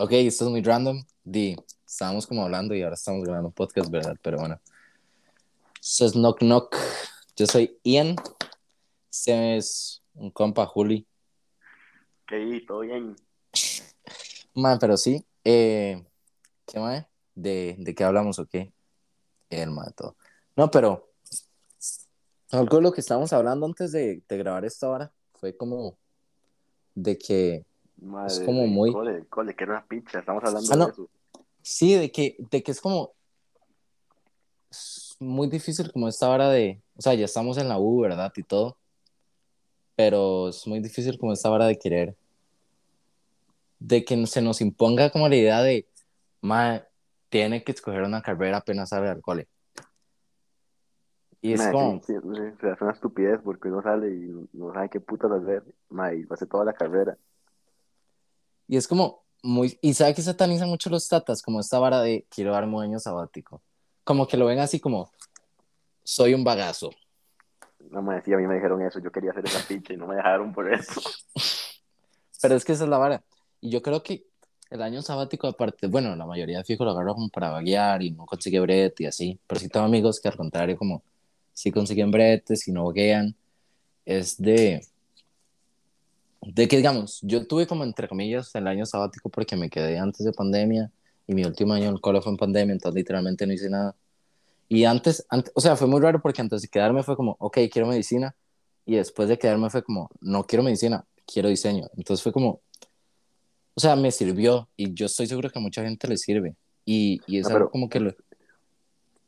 Ok, esto es muy random. Di, estábamos como hablando y ahora estamos grabando podcast, ¿verdad? Pero bueno. Eso es Knock Knock. Yo soy Ian. Este es un compa, Juli. ¿Qué? ¿Todo bien? Man, pero sí. Eh, ¿Qué más? ¿De, ¿De qué hablamos o qué? El de todo. No, pero algo de lo que estábamos hablando antes de, de grabar esta hora fue como de que Madre, es como muy... Cole, cole, que era una pizza, estamos hablando Ah, no. de eso. Sí, de que, de que es como es muy difícil como esta hora de, o sea, ya estamos en la U, ¿verdad? Y todo, pero es muy difícil como esta hora de querer, de que se nos imponga como la idea de, ma, tiene que escoger una carrera apenas sale al cole. Y es Madre, como, sí, sí, sí, se hace una estupidez porque uno sale y no sabe qué putas hacer. Madre, y hace toda la carrera. Y es como muy, y sabe que satanizan mucho los tatas, como esta vara de quiero darme un año sabático, como que lo ven así como, soy un bagazo. No me decía, a mí me dijeron eso, yo quería hacer esa pizza y no me dejaron por eso. Pero es que esa es la vara. Y yo creo que el año sabático, aparte, bueno, la mayoría de fijo lo agarró como para vaguear y no consigue brete y así. Pero sí tengo amigos que al contrario, como sí consiguen bretes y no vaguean. Es de, de que, digamos, yo tuve como entre comillas el año sabático porque me quedé antes de pandemia y mi último año en el cole fue en pandemia, entonces literalmente no hice nada. Y antes, antes, o sea, fue muy raro porque antes de quedarme fue como, ok, quiero medicina. Y después de quedarme fue como, no quiero medicina, quiero diseño. Entonces fue como, o sea, me sirvió y yo estoy seguro que a mucha gente le sirve. Y, y es No, algo pero- como que lo...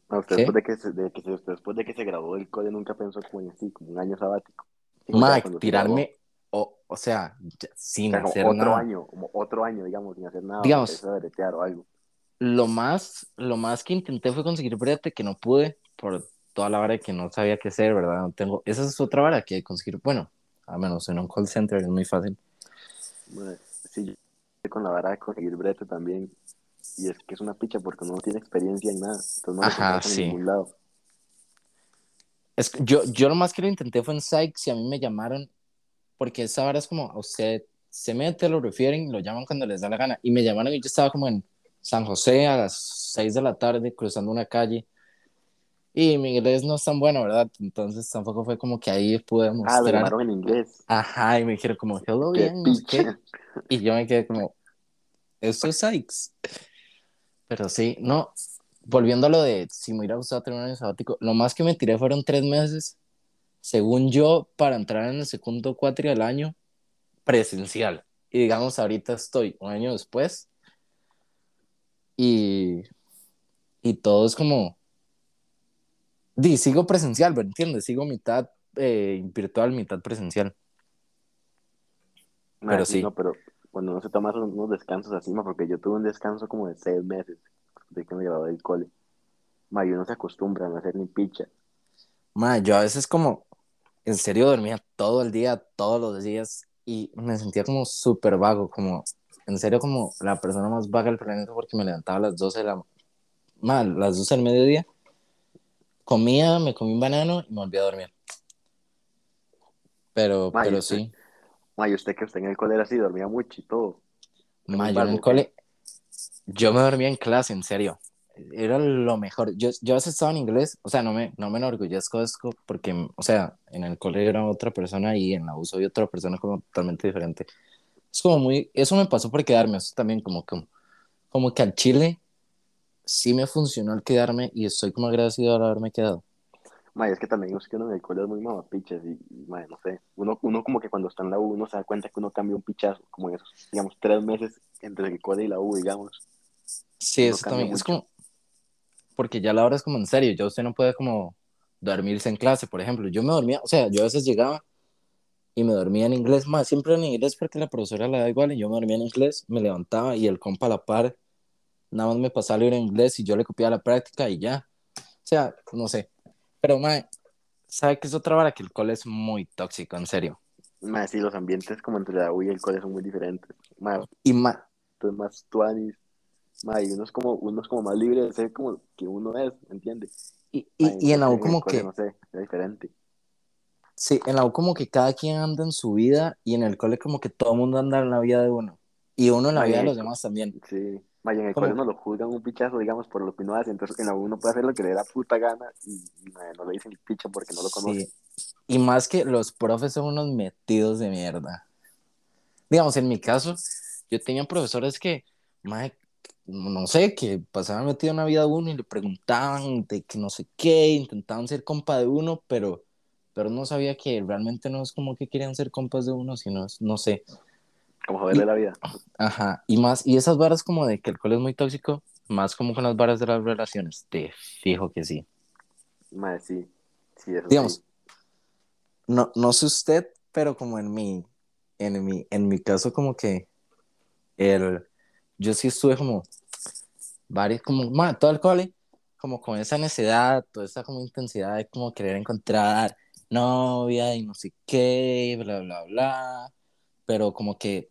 No, usted después de que, se, de que se- usted después de que se graduó del cole nunca pensó como en así, como un año sabático. Se tirarme, o, o sea, sin. O sea, hacer otro nada. año, como otro año, digamos, sin hacer nada. Digamos. A o algo. Lo más, lo más que intenté fue conseguir brete que no pude por toda la vara que no sabía qué hacer, ¿verdad? No tengo, esa es otra vara que conseguir, bueno, a menos en un call center es muy fácil. Madre, sí, con la vara de conseguir brete también. Y es que es una picha porque uno no tiene experiencia en nada. Entonces no Ajá, sí. en ningún lado. Es que yo, yo lo más que lo intenté fue en Sykes y a mí me llamaron, porque esa vara es como a usted se mete, lo refieren, lo llaman cuando les da la gana. Y me llamaron y yo estaba como en San José a las 6 de la tarde cruzando una calle. Y mi inglés no es tan bueno, ¿verdad? Entonces tampoco fue como que ahí pude Ah, mostrar. llamaron en inglés. Ajá, y me dijeron como, hello, bien, no sé qué. Y yo me quedé como, esto es Sykes. Pero sí, no, volviendo a lo de si me hubiera gustado tener un año sabático, lo más que me tiré fueron tres meses, según yo, para entrar en el segundo cuatri del año presencial. Y digamos, ahorita estoy un año después y, y todo es como, di, sigo presencial, ¿me entiendes? Sigo mitad eh, virtual, mitad presencial. Madre, Pero sí. No, pero cuando uno se toma unos descansos así, ma, porque yo tuve un descanso como de seis meses de que me gradué del cole. Ma, y uno se acostumbra a no hacer ni picha. Ma, yo a veces como, en serio dormía todo el día, todos los días, y me sentía como súper vago, como, en serio como la persona más vaga del planeta porque me levantaba a las 12 de la, ma, las 12 del mediodía, comía, me comí un banano y me volví a dormir. Pero, pero usted- sí, Ma, y usted que usted en el cole era así, dormía mucho y todo. ma, un yo en el cole, yo me dormía en clase, en serio. Era lo mejor. Yo, yo estaba en inglés, o sea, no me, no me enorgullezco de esto porque, o sea, en el cole era otra persona y en la U soy otra persona como totalmente diferente. Es como muy, eso me pasó por quedarme, eso también como, como, como que al Chile sí me funcionó el quedarme y estoy como agradecido de haberme quedado. Ma, y es que también es que uno en el cole es muy mamapichas y, y ma, no sé. Uno, uno como que cuando está en la U, uno se da cuenta que uno cambia un pichazo, como en esos, digamos, tres meses entre el cole y la U, digamos. Sí, Uno eso también, es mucho. como, porque ya la hora es como en serio, ya usted no puede como dormirse en clase, por ejemplo. Yo me dormía, o sea, yo a veces llegaba y me dormía en inglés, más siempre en inglés porque la profesora le da igual y yo me dormía en inglés, me levantaba y el compa a la par nada más me pasaba el libro en inglés y yo le copiaba la práctica y ya. O sea, no sé. Pero, mae, ¿sabe qué es otra vara? Que el cole es muy tóxico, en serio. Ma, sí, los ambientes como entre la U y el cole son muy diferentes. Ma, Y ma, entonces más tuanis. Ma, y uno es como, uno es como más libre de ser como que uno es, ¿entiendes? y, y, y en la U como cole, que, No sé, es diferente. sí, en la U como que cada quien anda en su vida y en el cole como que todo el mundo anda en la vida de uno. Y uno en la Mae, vida de los demás también. Sí. Mae, en el Como- colegio no lo juzgan un pichazo, digamos, por lo que uno hace. Entonces, en la U uno puede hacer lo que le dé la puta gana y, y, mae, no le dicen el picha porque no lo conoce. Sí. Y más que los profes son unos metidos de mierda. Digamos, en mi caso, yo tenía profesores que, mae, no sé, que pasaban metido en la vida de uno y le preguntaban de que no sé qué, intentaban ser compa de uno, pero, pero no sabía que realmente no es como que querían ser compas de uno, sino, es- no sé. Como joderle Y- la vida. Ajá, y más, y esas varas como de que el alcohol es muy tóxico, más como con las varas de las relaciones, te fijo que sí. Mae, sí. Sí, eso Digamos, sí. no, no sé usted, pero como en mi, en mi, en mi caso como que el, yo sí estuve como varios, como, ma, todo el cole, como con esa necesidad, toda esa como intensidad de como querer encontrar novia y no sé qué, bla, bla, bla, pero como que,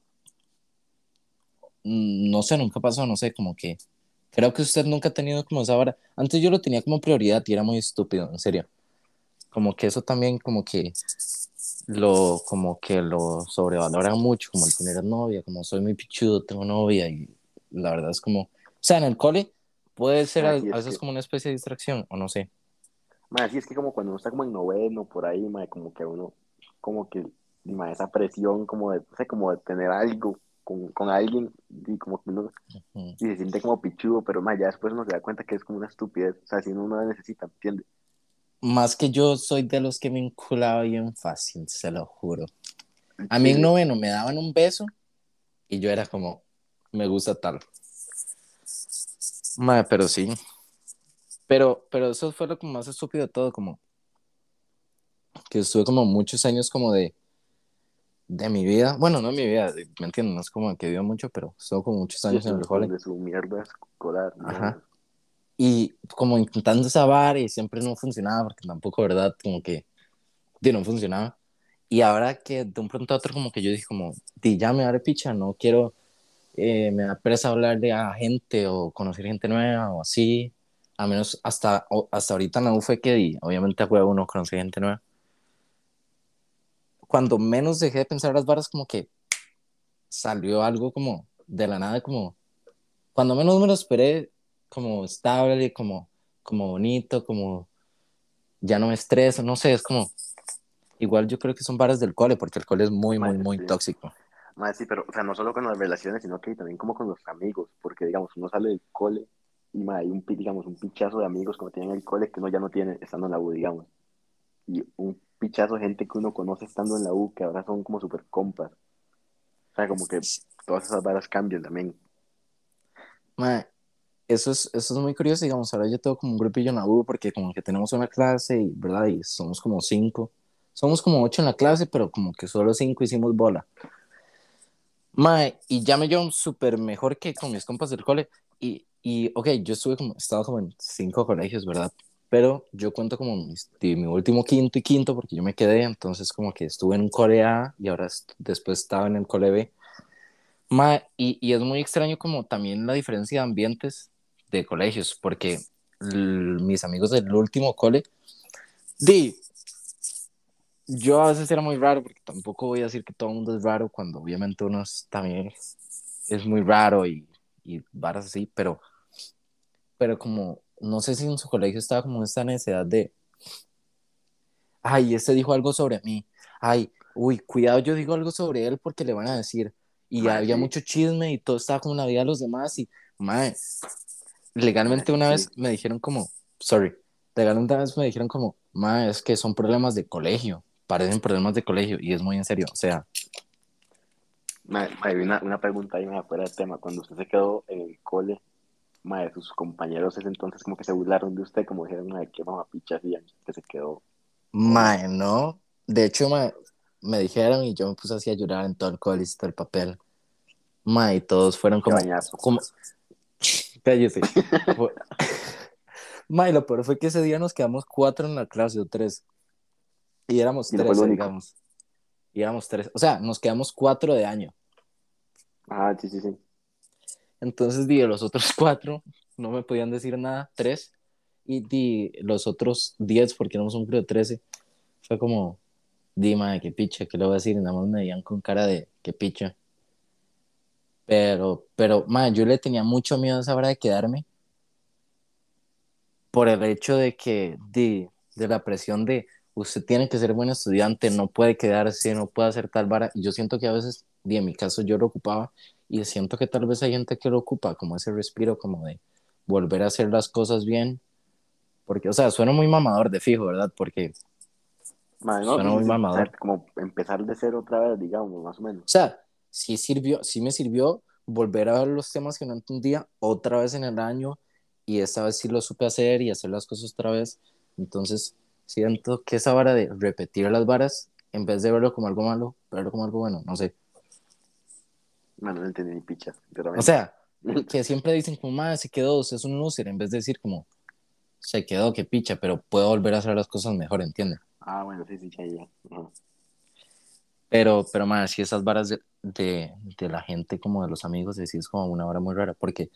mm, no sé, nunca pasó, no sé, como que, creo que usted nunca ha tenido como esa vara, antes yo lo tenía como prioridad y era muy estúpido, en serio, como que eso también como que lo, como que lo sobrevalora mucho, como el tener novia, como soy muy pichudo, tengo novia y la verdad es como, o sea, en el cole puede ser es a veces que- como una especie de distracción, o no sé. Mae, sí, es que como cuando uno está como en noveno, por ahí, mae, como que uno, como que, y, mae, esa presión como de, no sé, como de tener algo con, con alguien, y como que uno Ujú. y se siente como pichudo, pero mae, ya después uno se da cuenta que es como una estupidez, o sea, si uno no la necesita, ¿entiendes? Más que yo soy de los que me enculaba bien fácil, se lo juro. A mí en noveno me daban un beso y yo era como, me gusta tal. Madre, pero sí. Pero, pero eso fue lo más estúpido de todo, como que estuve como muchos años como de, de mi vida. Bueno, no mi vida, de- me entienden, no es como que vivo mucho, pero estuve como muchos Sí, años en el de cole. de su mierda escolar, Ajá. digamos. Y como intentando saber y siempre no funcionaba, porque tampoco, ¿verdad? Como que, di, no funcionaba. Y ahora que de un pronto a otro como que yo dije como, di, ya me daré picha, no quiero, eh, me da pereza hablarle a gente o conocer gente nueva o así. A menos hasta, hasta ahorita U fue que di, obviamente a huevo uno conoce gente nueva. Cuando menos dejé de pensar las varas como que salió algo como de la nada, como cuando menos me lo esperé, como estable, como, como bonito, como ya no me estreso, no sé, es como, igual yo creo que son varas del cole, porque el cole es muy, muy, muy tóxico. Mae, sí, pero, o sea, no solo con las relaciones, sino que también como con los amigos, porque, digamos, uno sale del cole y, mae, hay un, digamos, un pichazo de amigos como tienen en el cole que uno ya no tiene estando en la U, digamos. Y un pichazo de gente que uno conoce estando en la U, que ahora son como super compas. O sea, como que todas esas varas cambian también. Mae, eso es, eso es muy curioso, digamos, ahora yo tengo como un grupillo en la U, porque como que tenemos una clase, y, ¿verdad? Y somos como cinco, somos como ocho en la clase, pero como que solo cinco hicimos bola. Mae, y ya me llevo súper mejor que con mis compas del cole. Y, y ok, yo estuve como, estaba como en cinco colegios, ¿verdad? Pero yo cuento como mis- mi último quinto y quinto, porque yo me quedé, entonces como que estuve en un cole A y ahora después estaba en el cole B. Mae, y, y es muy extraño como también la diferencia de ambientes de colegios, porque mis amigos del último cole, di, yo a veces era muy raro, porque tampoco voy a decir que todo el mundo es raro, cuando obviamente uno es- también es muy raro y, y varas así, pero, pero como, no sé si en su colegio estaba como esta necesidad de, ay, este dijo algo sobre mí, ay, uy, cuidado, yo digo algo sobre él porque le van a decir, y había sí. mucho chisme y todo estaba como en la vida de los demás y, mae, legalmente una vez me dijeron como, sorry, legalmente una vez me dijeron como, mae, es que son problemas de colegio, parecen problemas de colegio y es muy en serio, o sea, Mae, mae, una, una pregunta ahí, mae, fuera del tema. Cuando usted se quedó en el cole, mae, sus compañeros ese entonces como que se burlaron de usted, como dijeron, mae, qué mamapicha hacían, que se quedó. mae, no, de hecho, mae, me dijeron y yo me puse así a llorar en todo el cole y todo el papel, mae, y todos fueron como, bañazo. como, cállese, lo peor fue que ese día nos quedamos cuatro en la clase o tres, y éramos Y no tres, digamos, y éramos tres, o sea, nos quedamos cuatro de año, Ah, sí, sí, sí. Entonces, di, los otros cuatro no me podían decir nada, tres, y di, los otros diez, porque éramos un grupo de trece, fue como, di, madre, qué picha, ¿qué le voy a decir? Y nada más me veían con cara de, qué picha. Pero, pero, ma, yo le tenía mucho miedo a esa hora de quedarme. Por el hecho de que, de, de la presión de usted tiene que ser buen estudiante, no puede quedarse, no puede hacer tal vara. Y yo siento que a veces, y en mi caso yo lo ocupaba, y siento que tal vez hay gente que lo ocupa, como ese respiro, como de volver a hacer las cosas bien. Porque, o sea, suena muy mamador de fijo, ¿verdad? Porque no, suena muy mamador. como empezar de cero otra vez, digamos, más o menos. O sea, sí sirvió, sí me sirvió volver a ver los temas que no entendía otra vez en el año y esta vez sí lo supe hacer y hacer las cosas otra vez. Entonces, siento que esa vara de repetir las varas, en vez de verlo como algo malo, verlo como algo bueno, no sé. Ma, no entendí ni picha, O sea, que siempre dicen como, madre, se quedó, usted es un loser, en vez de decir como, se quedó, que picha, pero puedo volver a hacer las cosas mejor, ¿entiende? Ah, bueno, sí, sí, ya, ya. Pero, pero, madre, sí, esas varas de, de, de la gente, como de los amigos, sí es como una vara muy rara, porque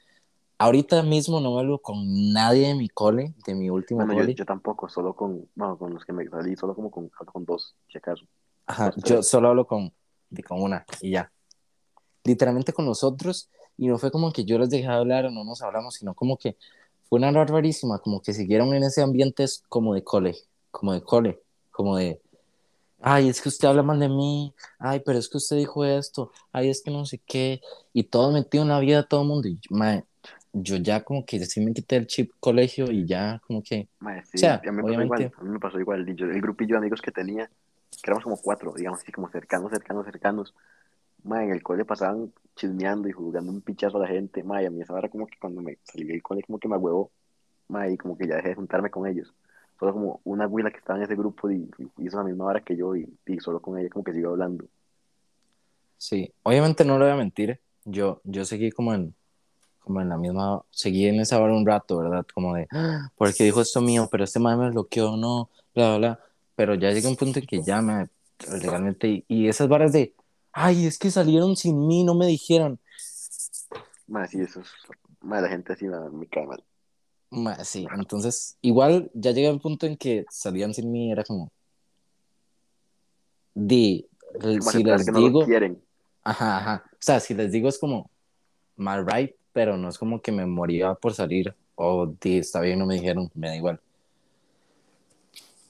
ahorita mismo no hablo con nadie de mi cole, de mi último Bueno, yo, cole. yo tampoco, solo con, bueno, con los que me salí, solo como con, con dos, si acaso. Ajá, yo solo hablo con, de, con una y ya. Literalmente con los otros, y no fue como que yo les dejé de hablar o no nos hablamos, sino como que fue una hora rarísima, como que siguieron en ese ambiente es como de cole, como de cole, como de, ay, es que usted habla mal de mí, ay, pero es que usted dijo esto, ay, es que no sé qué, y todo metido en la vida de todo el mundo, y yo ya como que sí me quité el chip colegio y ya como que, Ma, sí, o sea, a mí me pasó obviamente, igual, a mí me pasó igual. yo- el grupillo de amigos que tenía, que éramos como cuatro, digamos así, como cercanos, cercanos, cercanos. Ma, en el cole pasaban chismeando y jugando un pichazo a la gente. Ma, y a mí esa era como que cuando me salí del cole, como que me huevó. Ma, y como que ya dejé de juntarme con ellos. Solo como una güila que estaba en ese grupo y, y hizo la misma hora que yo y, y solo con ella como que sigo hablando. sí, obviamente no le voy a mentir, yo, yo seguí como en, como en la misma, seguí en esa hora un rato, ¿verdad? Como de, "Ah, porque dijo esto mío, pero este man me bloqueó, no, bla, bla, bla. Pero ya llega un punto en que ya me, legalmente, y, y esas varas de, ay, es que salieron sin mí, no me dijeron. Ma, sí, eso es, ma, la gente así me cae mal. Ma, sí, entonces, igual ya llega un punto en que salían sin mí, era como, di, Como si les que no digo, quieren. ajá, ajá, o sea, si les digo es como, mal right, pero no es como que me moría por salir, o di, está bien, no me dijeron, me da igual.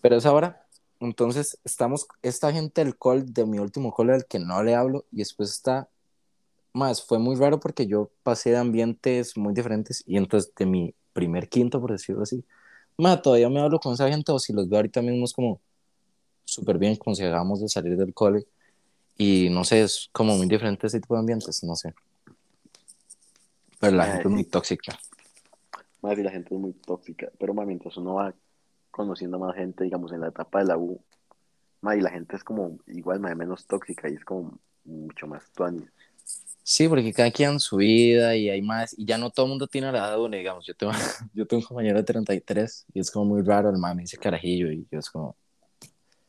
Pero es ahora, entonces estamos, esta gente del call, de mi último call al que no le hablo, y después está, más, fue muy raro porque yo pasé de ambientes muy diferentes, y entonces de mi primer quinto, por decirlo así, más, todavía me hablo con esa gente, o si los veo ahorita mismo es como súper bien, como si acabamos de salir del cole, y no sé, es como muy diferente ese tipo de ambientes, no sé. Pero la Ma, gente es muy sí. tóxica. Más y la gente es muy tóxica, pero ma, mientras uno va conociendo más gente, digamos, en la etapa de la U, ma, y la gente es como igual, ma, menos tóxica y es como mucho más tuani. Sí, porque cada quien su vida y hay más, y ya no todo el mundo tiene la edad de uno, digamos, yo tengo, yo tengo un compañero de 33 y es como muy raro, el mami dice carajillo y yo es como,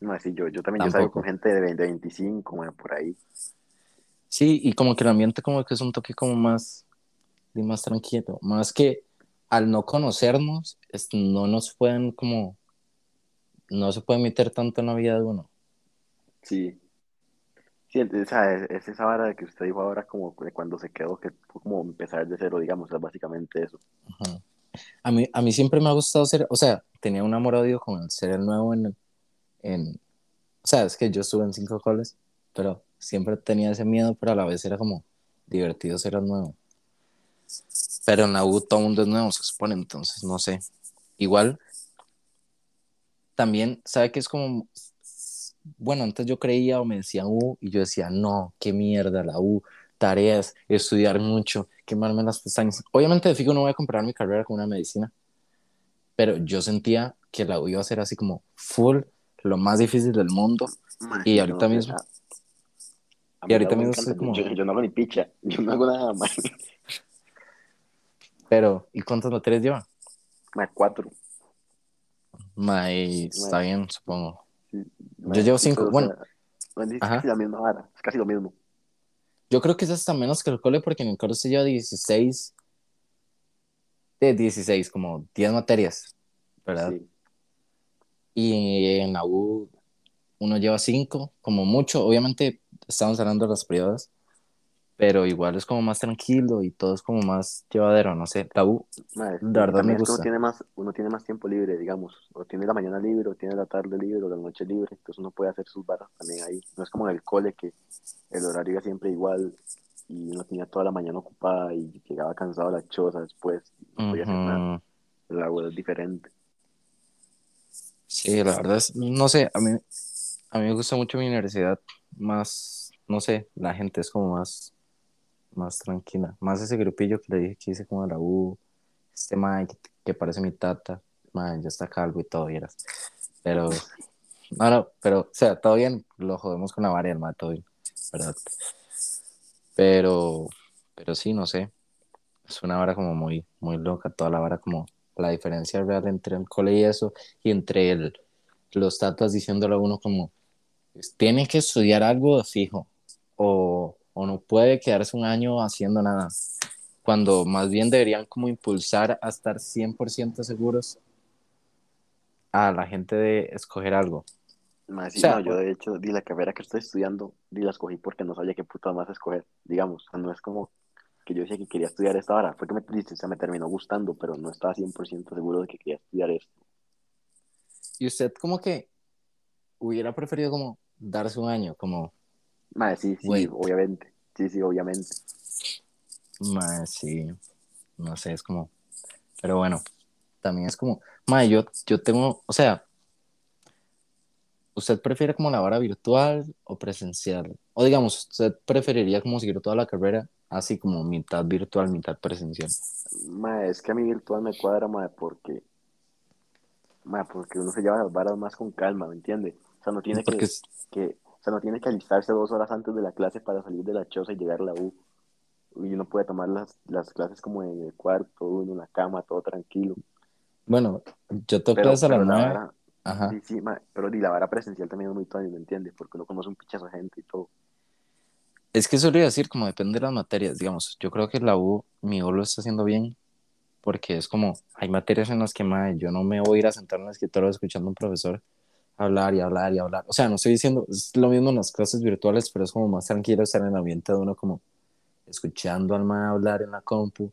Ma, sí, yo, yo también yo salgo con gente de 20, 25, ma, por ahí. Sí, y como que el ambiente como que es un toque como más, más tranquilo, más que al no conocernos, no nos pueden como, no se puede meter tanto en la vida de uno. Sí. Sí, es, es esa vara de que usted dijo ahora como de cuando se quedó, que fue como empezar de cero, digamos, es básicamente eso. Ajá. A mí, a mí siempre me ha gustado ser, o sea, tenía un amor-odio con el ser el nuevo en, en, o sea, es que yo estuve en cinco coles, pero siempre tenía ese miedo, pero a la vez era como divertido ser el nuevo. Pero en la U todo el mundo es nuevo, se supone, entonces no sé. Igual, también, ¿sabe qué es como, bueno, antes yo creía o me decían U y yo decía, no, qué mierda la U, tareas, estudiar mucho, quemarme las pestañas. Obviamente de fijo no voy a comparar mi carrera con una medicina, pero yo sentía que la U iba a ser así como full, lo más difícil del mundo. Ma, Y ahorita no mismo, a, a y ahorita mismo estoy como, yo, yo no hago ni picha, yo no hago nada más. Pero, ¿y cuántas materias lleva? Ma, cuatro. Mae, está bien, supongo. sí, Yo llevo cinco, pero, o bueno, sea, casi la misma vara, es casi lo mismo. Yo creo que es hasta menos que el cole porque en el cole se lleva 16, de 16, como 10 materias, ¿verdad? Sí. Y en la U uno lleva 5, como mucho. Obviamente estamos hablando de las privadas, pero igual es como más tranquilo y todo es como más llevadero, no sé, U, Madre, la verdad me que uno gusta. tiene más, uno tiene más tiempo libre, digamos, o tiene la mañana libre, o tiene la tarde libre, o la noche libre, entonces uno puede hacer sus barras también ahí. No es como en el cole que el horario era siempre igual y uno tenía toda la mañana ocupada y llegaba cansado a la choza después y no podía hacer nada. La U es diferente. Sí, la verdad es, no sé, a mí, a mí me gusta mucho mi universidad, más, no sé, la gente es como más, más tranquila, más ese grupillo que le dije que hice la U, este man que, parece mi tata, man, ya está calvo y todo, vieras, pero, no, no, pero, o sea, todo bien, lo jodemos con la el man, todo bien, ¿verdad? Pero, pero sí, no sé, es una vara como muy, muy loca, toda la vara como la diferencia real entre el cole y eso, y entre el, los tatas diciéndole a uno como, tiene que estudiar algo fijo, o, o no puede quedarse un año haciendo nada, cuando más bien deberían como impulsar a estar 100% seguros a la gente de escoger algo. O sí, no, sea, yo de hecho, di la carrera que estoy estudiando, di la escogí porque no sabía qué puta más escoger, digamos, o sea, no es como que yo decía que quería estudiar esta hora, fue que me, o sea, me terminó gustando, pero no estaba 100% seguro de que quería estudiar esto. y usted como que hubiera preferido como darse un año, como, Más, sí, sí, güey, obviamente, sí, sí, obviamente. Mae, sí, no sé, es como, pero bueno, también es como, mae, yo, yo tengo, o sea, ¿usted prefiere como la vara virtual o presencial? O digamos, ¿usted preferiría como seguir toda la carrera así como mitad virtual, mitad presencial? Ma, es que a mí virtual me cuadra, ma, porque, ma, porque uno se lleva las varas más con calma, ¿me entiende? O sea, no tiene Porque, que, que, sea, no tiene que alistarse dos horas antes de la clase para salir de la choza y llegar a la U. Y uno puede tomar las, las clases como en el cuarto, uno en la cama, todo tranquilo. bueno, yo Pero, clases a la nueve, ajá. sí, sí, ma, pero di la vara presencial también es muy tonto, ¿me entiendes? Porque uno conoce un pichazo de gente y todo. Es que eso le iba a decir, como depende de las materias, digamos, yo creo que la U, mi U lo está haciendo bien, porque es como, hay materias en las que, mae, yo no me voy a ir a sentar en el escritorio escuchando a un profesor hablar y hablar y hablar. O sea, no estoy diciendo, es lo mismo en las clases virtuales, pero es como más tranquilo estar en el ambiente de uno como escuchando al man hablar en la compu,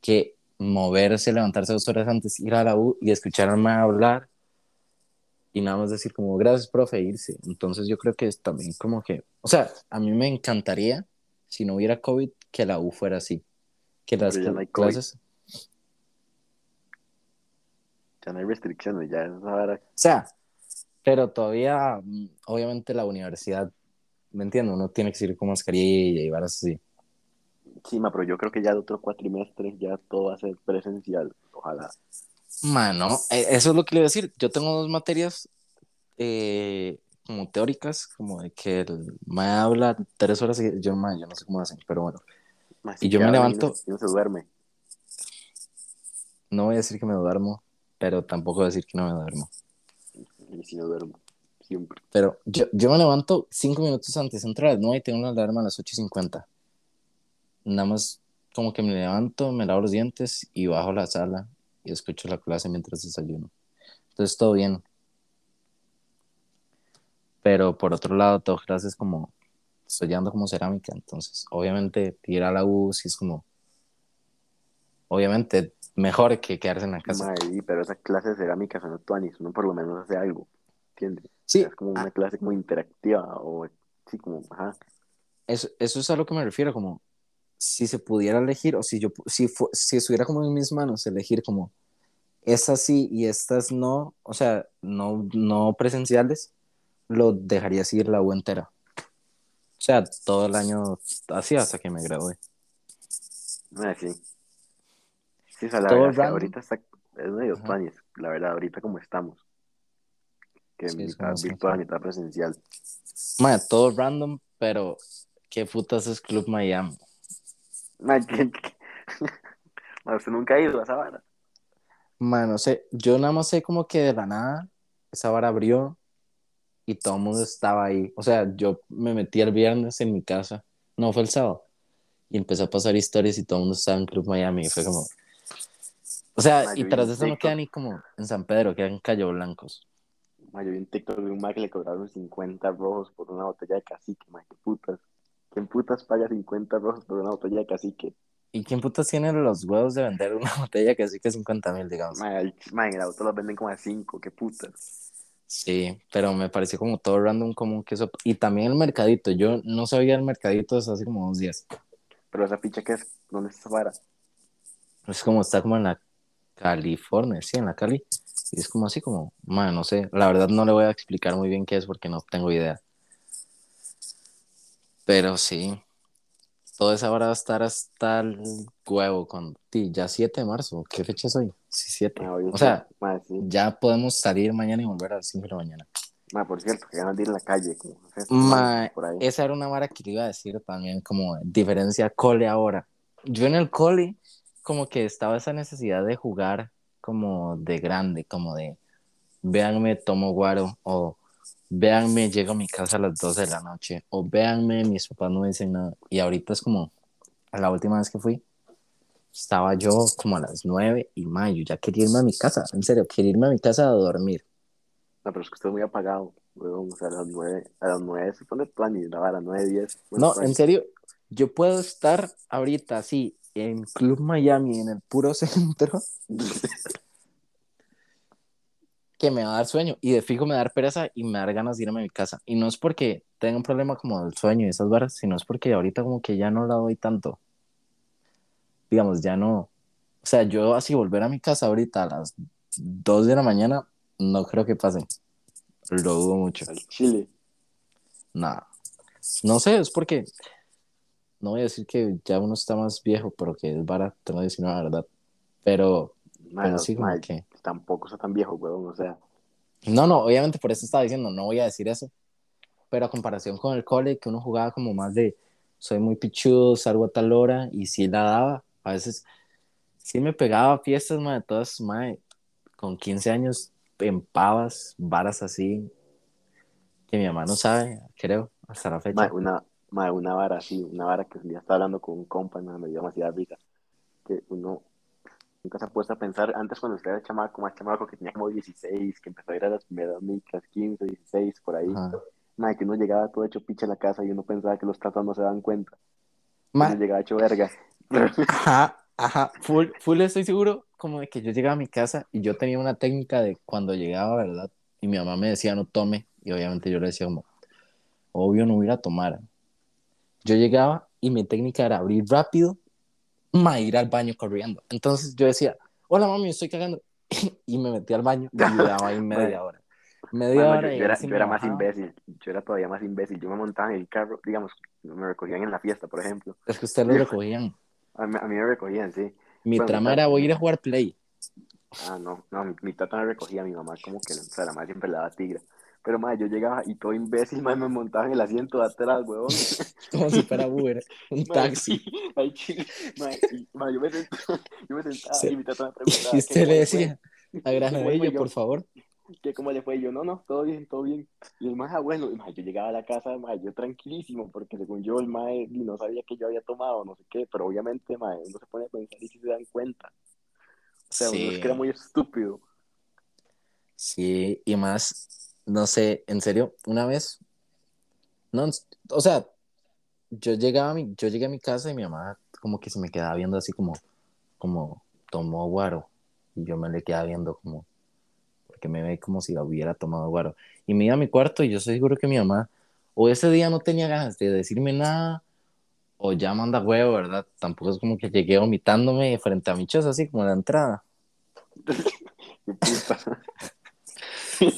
que moverse, levantarse dos horas antes, ir a la U y escuchar al man hablar y nada más decir como, gracias, profe, e irse. Entonces yo creo que es también como que, o sea, a mí me encantaría, si no hubiera COVID, que la U fuera así, que las ya no COVID, clases, ya no hay restricciones, ya esa vara. o sea, pero todavía, mm, obviamente la universidad, ¿me entiendo? Uno tiene que ir con mascarilla y varas así. Sí, ma, pero yo creo que ya el otro cuatrimestre ya todo va a ser presencial, ojalá. Mano, eh, eso es lo que le iba a decir. Yo tengo dos materias eh, como teóricas, como de que el mae habla tres horas y yo, mae, yo no sé cómo hacen, pero bueno. Ma, Y yo me levanto, y uno se duerme. no voy a decir que me duermo, pero tampoco voy a decir que no me duermo. Y si no duermo, siempre. Pero yo, yo me levanto cinco minutos antes, entro a las y tengo una alarma a las ocho y cincuenta. Nada más como que me levanto, me lavo los dientes y bajo la sala y escucho la clase mientras desayuno. Entonces todo bien. Pero por otro lado, tengo clases como, estoy llevando como cerámica, entonces obviamente ir a la U sí es como, obviamente mejor que quedarse en la casa. Pero esas clases de cerámica son tuanis, uno por lo menos hace algo, ¿entiendes? Sí, Es como a- una clase como interactiva o sí, como, ajá. eso, eso es a lo que me refiero, como si se pudiera elegir o si yo, si, fu- si estuviera como en mis manos, elegir como estas sí y estas no, o sea, no, no presenciales, lo dejaría seguir la U entera. O sea, todo el año así hasta que me gradué. Sí. Sí, o sea, la Todo verdad es ahorita está, es medio Ajá. la verdad, ahorita como estamos, que Sí, es mitad más virtual, mitad presencial. Mae, todo random, pero ¿qué putas es Club Miami? Ma, ¿qué- qué? Ma, usted nunca ha ido a esa vara. Mae, no sé, yo nada más sé como que de la nada esa vara abrió y todo el mundo estaba ahí. O sea, yo me metí el viernes en mi casa, no fue el sábado, y empecé a pasar historias y todo el mundo estaba en Club Miami y fue como... O sea, y tras de eso no queda ni como en San Pedro, queda en Cayo Blancos. ma, yo vi un TikTok de un ma que le cobraron 50 rojos por una botella de cacique, ma, qué putas. ¿Quién putas paga 50 rojos por una botella de cacique? ¿Y quién putas tiene los huevos de vender una botella que sí que 50 mil, digamos? Mae, el- mae, en el auto los venden como a 5, qué putas. Sí, pero me pareció como todo random, como que eso. Y también el mercadito. Yo no sabía el mercadito desde hace como dos días. Pero esa picha que es, ¿dónde está vara? Es como está como en la California, sí, en la Cali. Y es como así como, man, no sé. La verdad no le voy a explicar muy bien qué es porque no tengo idea. Pero sí, toda esa hora va a estar hasta el huevo con ti. Ya 7 de marzo. ¿Qué fecha es hoy? Sí, 7. Mae, hoy es- O sea, sí. ya podemos salir mañana y volver a las 5 de la mañana. Mae, por cierto, que ganas de ir a la calle, como no sé, Ma, por ahí. esa era una vara que le iba a decir también, como diferencia cole ahora. Yo en el cole, como que estaba esa necesidad de jugar como de grande, como de véanme, tomo guaro, o véanme, llego a mi casa a las 12 de la noche, o véanme, mis papás no me dicen nada. Y ahorita es como, la última vez que fui, estaba yo como a las 9 y ma, yo ya quería irme a mi casa, en serio, quería irme a mi casa a dormir. No, pero es que usted es muy apagado, weón. O sea, a las 9, a las 9 se pone plan y la vara, 9, 10. No, en serio, yo puedo estar ahorita así en Club Miami, en el puro centro, que me va a dar sueño y de fijo me va a dar pereza y me va a dar ganas de irme a mi casa. Y no es porque tenga un problema como del sueño y esas varas, sino es porque ahorita como que ya no la doy tanto. Digamos, ya no. O sea, yo así volver a mi casa ahorita a las 2 de la mañana, no creo que pase. Lo dudo mucho. Al chile. Nada. No sé, es porque no voy a decir que ya uno está más viejo, pero que es barato, tengo 19, ¿verdad? Pero, Mae, pero sí, mae, que. tampoco está tan viejo, weón. O sea, No, no, obviamente por eso estaba diciendo, no voy a decir eso. Pero a comparación con el cole, que uno jugaba como más de soy muy pichudo, salgo a tal hora, y sí la daba. A veces sí me pegaba a fiestas, mae, todas, mae, con 15 años, en pavas, varas así, que mi mamá no sabe, creo, hasta la fecha. mae, una, mae, una vara así, una vara que ya estaba hablando con un compa, mae, me dio demasiada risa. Que uno nunca se ha puesto a pensar, antes cuando usted era chamaco, más chamaco, que tenía como 16, que empezó a ir a las primeras micas, 15, 16, por ahí. Ajá. Mae, que uno llegaba todo hecho picha a la casa y uno pensaba que los tatas no se daban cuenta. Ma- Uno llegaba hecho verga. Ajá, ajá, full, full estoy seguro como de que yo llegaba a mi casa y yo tenía una técnica de cuando llegaba, ¿verdad? Y mi mamá me decía no tome y obviamente yo le decía como, obvio no voy a tomar. Yo llegaba y mi técnica era abrir rápido, ma, ir al baño corriendo. Entonces yo decía, hola mami, estoy cagando. y me metí al baño y duraba ahí media hora. Media Mano, hora yo, era, yo más imbécil, yo era todavía más imbécil. Yo me montaba en el carro, digamos, me recogían en la fiesta, por ejemplo. Es que ustedes lo recogían. A mí, a mí me recogían, sí. Mi Bueno, trama era voy a ir a jugar play. Ah, no, no, mi, mi tata me recogía, mi mamá como que, o sea, la madre siempre le daba tigra. Pero, madre, yo llegaba y todo imbécil, madre, me montaba en el asiento de atrás, weón. Como si fuera Uber, un Madre, taxi. sí, ahí chile, madre, y, madre, yo me sentaba, yo me sentaba Sí. y mi tata me preguntaba. Y usted le decía, a ¿Cómo le fue Granadilla, por favor. que cómo le fue, y yo, no, no, todo bien, todo bien. Y el más, ah, bueno, y, madre, yo llegaba a la casa, madre, yo tranquilísimo, porque según yo, el mae no sabía que yo había tomado, no sé qué, pero obviamente, madre, uno se pone a pensar y si se dan cuenta. O sea, uno es que era muy estúpido. Sí, y más, no sé, en serio, una vez, no, o sea, yo llegaba a mi, yo llegué a mi casa y mi mamá como que se me quedaba viendo así como, como tomó guaro, y yo me le quedaba viendo como, porque me ve como si hubiera tomado guaro, y me iba a mi cuarto y yo estoy seguro que mi mamá, o ese día no tenía ganas de decirme nada, o ya manda huevo, ¿verdad? Tampoco es como que llegué vomitándome frente a mi choza, así como en la entrada.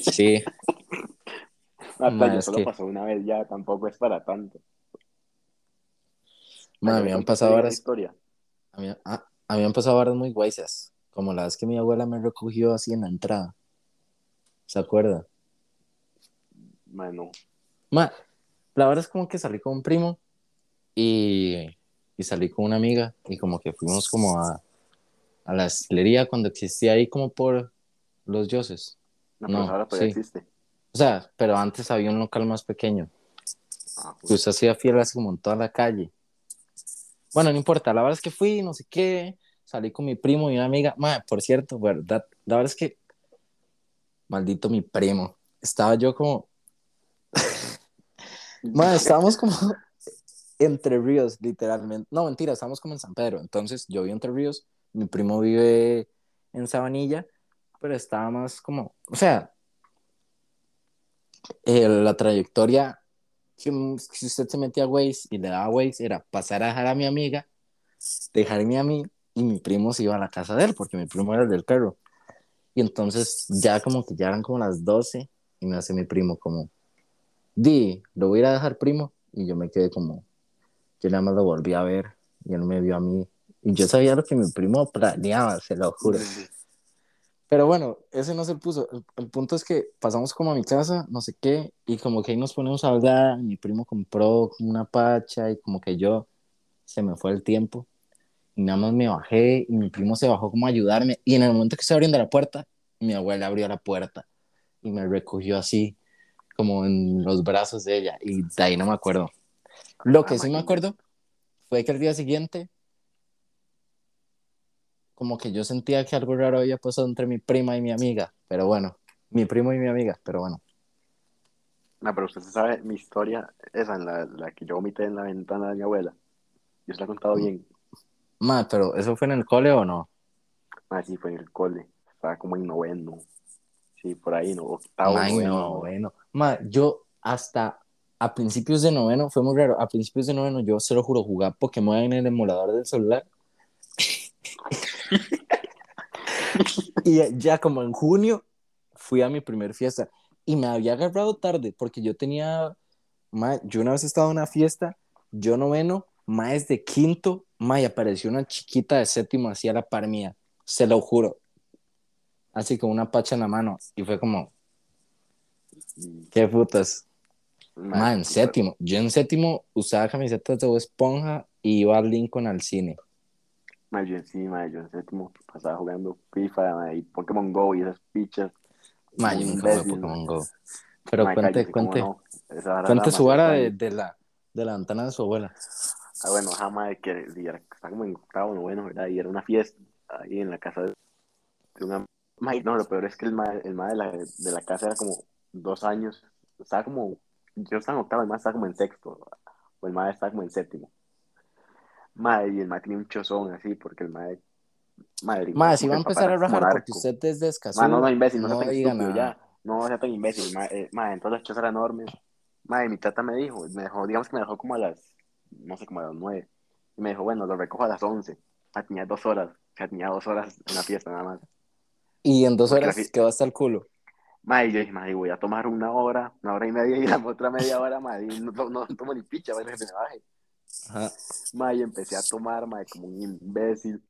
Sí, Hasta Ma, yo solo que- pasó una vez ya, tampoco es para tanto. ma, Ay, me ¿me han pasado horas historia? A mí, a, a mí me han pasado horas muy guaysas, como la vez que mi abuela me recogió así en la entrada. ¿Se acuerda? Ma, no. Ma, la verdad es como que salí con un primo y, y salí con una amiga y como que fuimos como a, a la destilería cuando existía ahí como por los dioses. No, pero No, ahora todavía sí. existe. O sea, pero antes había un local más pequeño. Ah, que usted hacía fieras como en toda la calle. Bueno, no importa, la verdad es que fui, no sé qué, salí con mi primo y una amiga. Ma, por cierto, verdad, la verdad es que, maldito mi primo, estaba yo como, ma, estábamos como Entre Ríos, literalmente. No, mentira, estamos como en San Pedro. Entonces yo vivo Entre Ríos, mi primo vive en Sabanilla, pero estaba más como, o sea, eh, la trayectoria que, si usted se metía a Waze y le daba Waze era pasar a dejar a mi amiga, dejarme a mí y mi primo se iba a la casa de él, porque mi primo era el del carro. Y entonces ya como que ya eran como las 12 y me hace mi primo como, di, lo voy a ir a dejar primo. Y yo me quedé como, yo nada más lo volví a ver y él me vio a mí. Y yo sabía lo que mi primo planeaba, se lo juro. Pero bueno, ese no se puso. El, punto es que pasamos como a mi casa, no sé qué, y como que ahí nos ponemos a hablar. Mi primo compró una pacha y como que yo se me fue el tiempo. Y nada más me bajé y mi primo se bajó como a ayudarme. Y en el momento que se abriendo la puerta, mi abuela abrió la puerta y me recogió así, como en los brazos de ella. Y de ahí no me acuerdo. Lo que sí me acuerdo fue que el día siguiente como que yo sentía que algo raro había pasado entre mi prima y mi amiga, pero bueno, mi primo y mi amiga, pero bueno. No, pero usted sabe mi historia, esa, en la, la que yo vomité en la ventana de mi abuela. Yo se la he contado mm. bien. Ma, pero ¿eso fue en el cole o no? Ma, sí, fue en el cole. Estaba como en noveno. Sí, por ahí, no, octavo, Ma, noveno. noveno. Ma, yo hasta a principios de noveno, fue muy raro, a principios de noveno yo se lo juro, jugaba Pokémon en el emulador del celular y ya como en junio fui a mi primer fiesta y me había agarrado tarde porque yo tenía, yo una vez estaba en una fiesta, yo noveno, más de quinto, ma, y apareció una chiquita de séptimo así a la par mía, se lo juro, así con una pacha en la mano y fue como, qué putas. Ma, en séptimo, yo en séptimo usaba camisetas de Esponja y iba al Lincoln al cine. Ma, yo encima, yo en séptimo pasaba jugando FIFA y Pokémon Go y esas pichas. Ma, yo nunca jugué Pokémon Go. Pero cuente, cuente, cuente su vara de, de, la, de la ventana de su abuela. Ah, bueno, jamás que está como en octavo, bueno, ¿verdad? Y era una fiesta ahí en la casa de, una... Ma, no, lo peor es que el ma, el ma de, la, de la casa era como dos años. Estaba como... Yo estaba en octavo, el ma estaba como en sexto. O el ma estaba como en séptimo. Madre, y el madre tenía un chozón así, porque el madre. Madre, madre si va a empezar a rajar porque usted es de no, no, imbécil, no, no sea tan ya. No sea tan imbécil, madre. Eh, madre entonces el choza era enorme. Madre, mi tata me dijo, me dejó, digamos que me dejó como a las, no sé, como a las nueve. Y me dijo, bueno, lo recojo a las once. Ah, tenía dos horas, o sea, tenía dos horas en la fiesta nada más. Y en dos horas quedó hasta el culo. Madre, yo dije, madre, voy a tomar una hora, una hora y media y la otra media hora, madre, no, no, no tomo ni picha, madre, que me baje. Ajá. y empecé a tomar, mae, como un imbécil.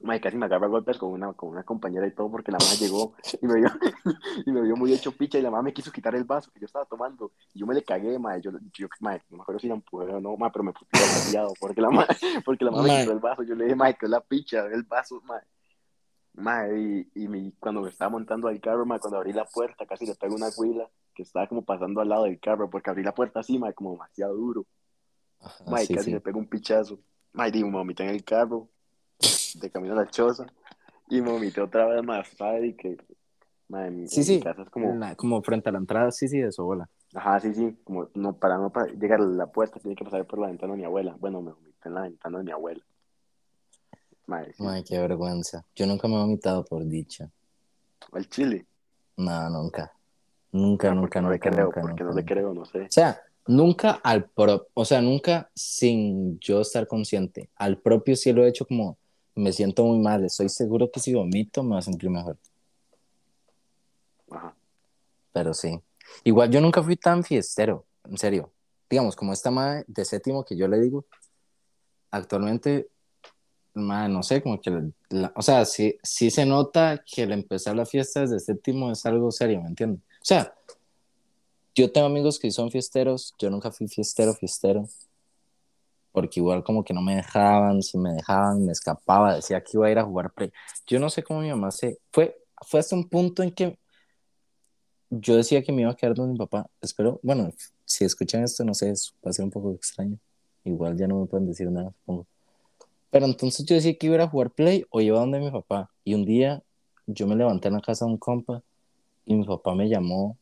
Mae, casi me agarra golpes con una, con una compañera y todo porque la mamá llegó y me, vio, y me vio muy hecho picha y la mamá me quiso quitar el vaso que yo estaba tomando y yo me le cagué, mae, yo, yo mae, no me acuerdo si la empujé o no, mae, pero me puse demasiado porque la mamá, porque la mamá me quitó el vaso, yo le dije, mae, que es la picha, el vaso, mae. Mae, y, y mi, cuando me estaba montando al carro, mae, cuando abrí la puerta, casi le pego una huila que estaba como pasando al lado del carro, porque abrí la puerta así, mae, como demasiado duro. Mike casi me pegó un pichazo. Mike, me vomité en el carro, de camino a la choza, y me vomité otra vez más y que, madre, sí, sí, casa es como... como frente a la entrada, sí, sí, de su abuela. Ajá, sí, sí, como no, para no para llegar a la puerta tiene que pasar por la ventana de mi abuela. Bueno, me vomité en la ventana de mi abuela. Madre, qué vergüenza. Yo nunca me he vomitado por dicha. ¿Al chile? No, nunca. Nunca, ah, nunca, no le creo, porque no le creo, no sé. O sea, nunca al propio, o sea, nunca sin yo estar consciente. Al propio sí lo he hecho como me siento muy mal, estoy seguro que si vomito me va a sentir mejor. Ajá. Pero sí. Igual yo nunca fui tan fiestero, en serio. Digamos, como esta madre de séptimo que yo le digo, actualmente, madre, no sé, como que, o sea, sí, sí se nota que el empezar la fiesta desde séptimo es algo serio, ¿me entiendes? O sea, yo tengo amigos que son fiesteros, yo nunca fui fiestero, fiestero, porque igual como que no me dejaban, si me dejaban me escapaba, decía que iba a ir a jugar play. Yo no sé cómo mi mamá se... Fue, fue hasta un punto en que yo decía que me iba a quedar donde mi papá. Espero, bueno, si escuchan esto, no sé, va a ser un poco extraño. Igual ya no me pueden decir nada, supongo. Pero entonces yo decía que iba a jugar play o iba donde mi papá. Y un día yo me levanté en la casa de un compa y mi papá me llamó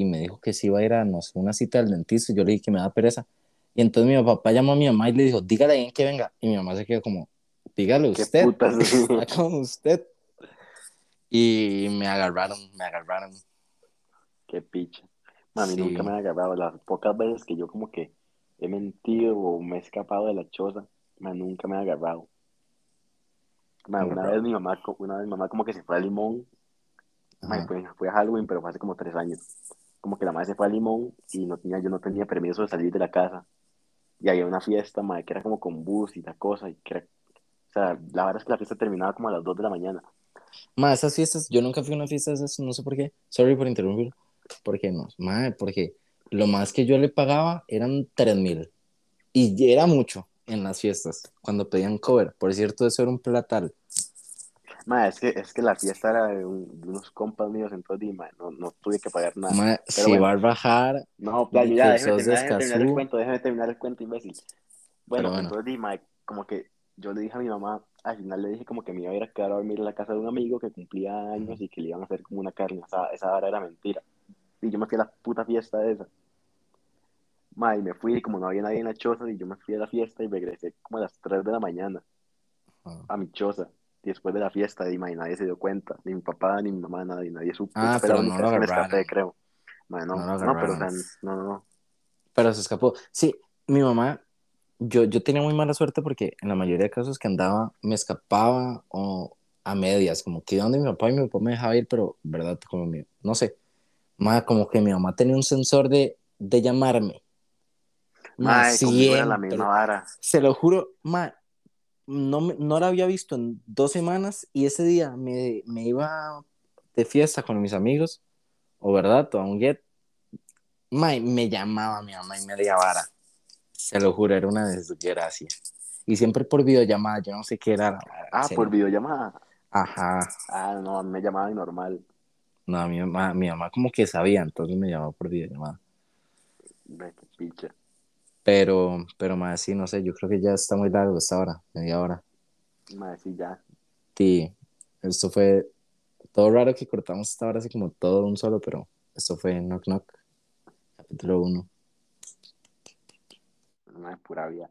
y me dijo que si iba a ir a, no sé, una cita al dentista. Yo le dije que me da pereza. Y entonces mi papá llamó a mi mamá y le dijo, dígale a alguien que venga. Y mi mamá se quedó como, dígale ¿Qué usted. Está con usted. Y me agarraron, me agarraron. Qué picha. Mami, Sí. nunca me han agarrado. Las pocas veces que yo como que he mentido o me he escapado de la choza, ma, nunca me han agarrado. Una vez mi mamá, una vez mi mamá como que se fue a Limón, ma, Ajá. pues, fue a Halloween, pero fue hace como tres años. Como que la madre se fue a Limón y no tenía, yo no tenía permiso de salir de la casa. Y había una fiesta, ma, que era como con bus y la cosa, y que era, o sea, la verdad es que la fiesta terminaba como a las 2 de la mañana. Ma, esas fiestas, yo nunca fui a una fiesta de esas, no sé por qué. Sorry por interrumpir. ¿Por qué no? Ma, porque lo más que yo le pagaba eran 3 mil. Y era mucho en las fiestas, cuando pedían cover. Por cierto, eso era un platal. Ma, es que, es que la fiesta era de, un- de unos compas míos, entonces, di, ma, no, no tuve que pagar nada. Pero si bueno. va a bajar, No, playo, Di ya, déjeme terminar, déjeme terminar el cuento, déjeme terminar el cuento, imbécil. Bueno, bueno. entonces, di, ma, como que yo le dije a mi mamá, al final le dije como que me iba a ir a quedar a dormir en la casa de un amigo que cumplía años y que le iban a hacer como una carne asada. Esa hora era mentira. Y yo me fui a la puta fiesta esa. Ma, y me fui, y como no había nadie en la choza, y yo me fui a la fiesta y regresé como a las 3 de la mañana Ajá. a mi choza. Después de la fiesta, y, ma, y nadie se dio cuenta, ni mi papá, ni mi mamá, nadie, nadie supo. Ah, pero no lo escapé, creo. Ma, no, No no, pero o sea, no, no, no. pero se escapó. Sí, mi mamá, yo, yo tenía muy mala suerte porque en la mayoría de casos que andaba, me escapaba o a medias, como que iba donde mi papá y mi papá me dejaba ir, pero, ¿verdad? Como mi, no sé, ma, como que mi mamá tenía un sensor de, de llamarme. Ma, era la misma vara. Se lo juro, ma, no, me- no la había visto en dos semanas y ese día me, me iba de fiesta con mis amigos, o verdad, o a un get. Ma, y me llamaba mi mamá y media vara. Se lo juro, era una desgracia. Y siempre por videollamada, yo no sé qué era. Ah, serio. por videollamada. Ajá. Ah, no, me llamaba normal. No, mi mamá, mi mamá como que sabía, entonces me llamaba por videollamada. Ve qué picha. Pero, pero más sí, no sé, yo creo que ya está muy largo esta hora, media hora. Madre, sí, ya. Sí, esto fue todo raro que cortamos esta hora así como todo un solo, pero esto fue Knock Knock, capítulo 1. Madre, pura vida.